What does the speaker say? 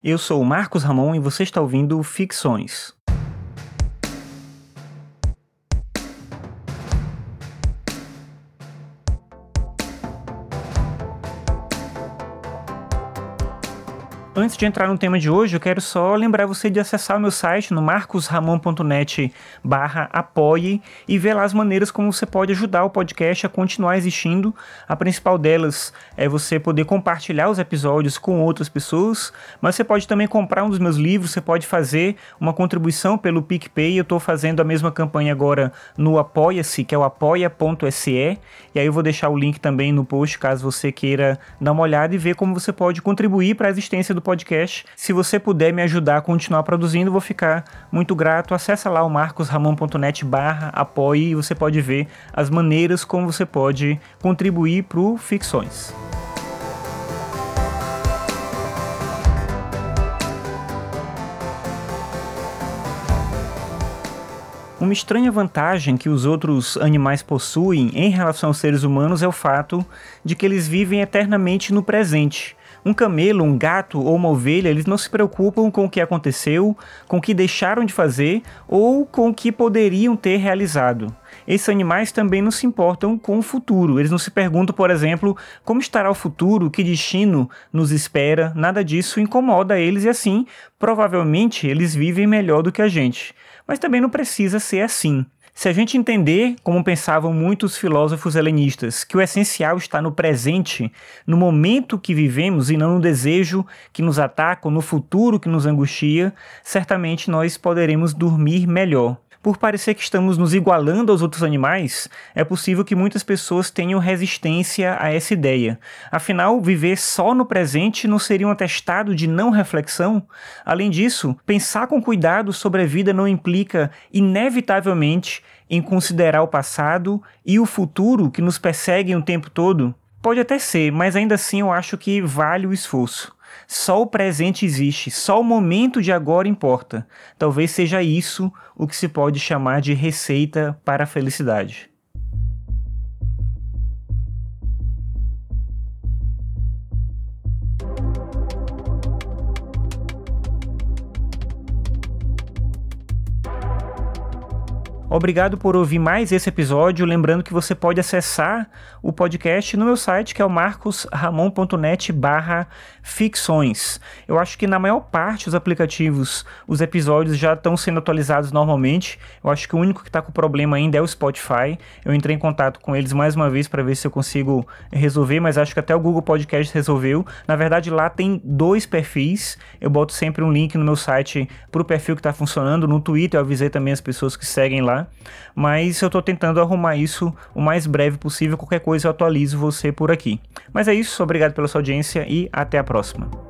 Eu sou o Marcos Ramon e você está ouvindo Ficções. Antes de entrar no tema de hoje, eu quero só lembrar você de acessar o meu site no marcosramon.net barra apoie e ver lá as maneiras como você pode ajudar o podcast a continuar existindo. A principal delas é você poder compartilhar os episódios com outras pessoas, mas você pode também comprar um dos meus livros, você pode fazer uma contribuição pelo PicPay. Eu estou fazendo a mesma campanha agora no Apoia-se, que é o apoia.se, e aí eu vou deixar o link também no post caso você queira dar uma olhada e ver como você pode contribuir para a existência do podcast. Se você puder me ajudar a continuar produzindo, vou ficar muito grato. Acesse lá o marcosramon.net barra apoie e você pode ver as maneiras como você pode contribuir para o Ficções. Uma estranha vantagem que os outros animais possuem em relação aos seres humanos é o fato de que eles vivem eternamente no presente. Um camelo, um gato ou uma ovelha, eles não se preocupam com o que aconteceu, com o que deixaram de fazer ou com o que poderiam ter realizado. Esses animais também não se importam com o futuro. Eles não se perguntam, por exemplo, como estará o futuro, que destino nos espera. Nada disso incomoda eles e assim, provavelmente, eles vivem melhor do que a gente. Mas também não precisa ser assim. Se a gente entender, como pensavam muitos filósofos helenistas, que o essencial está no presente, no momento que vivemos e não no desejo que nos ataca ou no futuro que nos angustia, certamente nós poderemos dormir melhor. Por parecer que estamos nos igualando aos outros animais, é possível que muitas pessoas tenham resistência a essa ideia. Afinal, viver só no presente não seria um atestado de não reflexão? Além disso, pensar com cuidado sobre a vida não implica, inevitavelmente, em considerar o passado e o futuro que nos perseguem o tempo todo? Pode até ser, mas ainda assim eu acho que vale o esforço. Só o presente existe, só o momento de agora importa. Talvez seja isso o que se pode chamar de receita para a felicidade. Obrigado por ouvir mais esse episódio. Lembrando que você pode acessar o podcast no meu site, que é o marcosramon.net barra ficções. Eu acho que na maior parte dos aplicativos os episódios já estão sendo atualizados normalmente. Eu acho que o único que está com problema ainda é o Spotify. Eu entrei em contato com eles mais uma vez para ver se eu consigo resolver, mas acho que até o Google Podcast resolveu. Na verdade, lá tem dois perfis. Eu boto sempre um link no meu site para o perfil que está funcionando. No Twitter eu avisei também as pessoas que seguem lá mas eu estou tentando arrumar isso o mais breve possível. Qualquer coisa eu atualizo você por aqui. Mas é isso, obrigado pela sua audiência e até a próxima.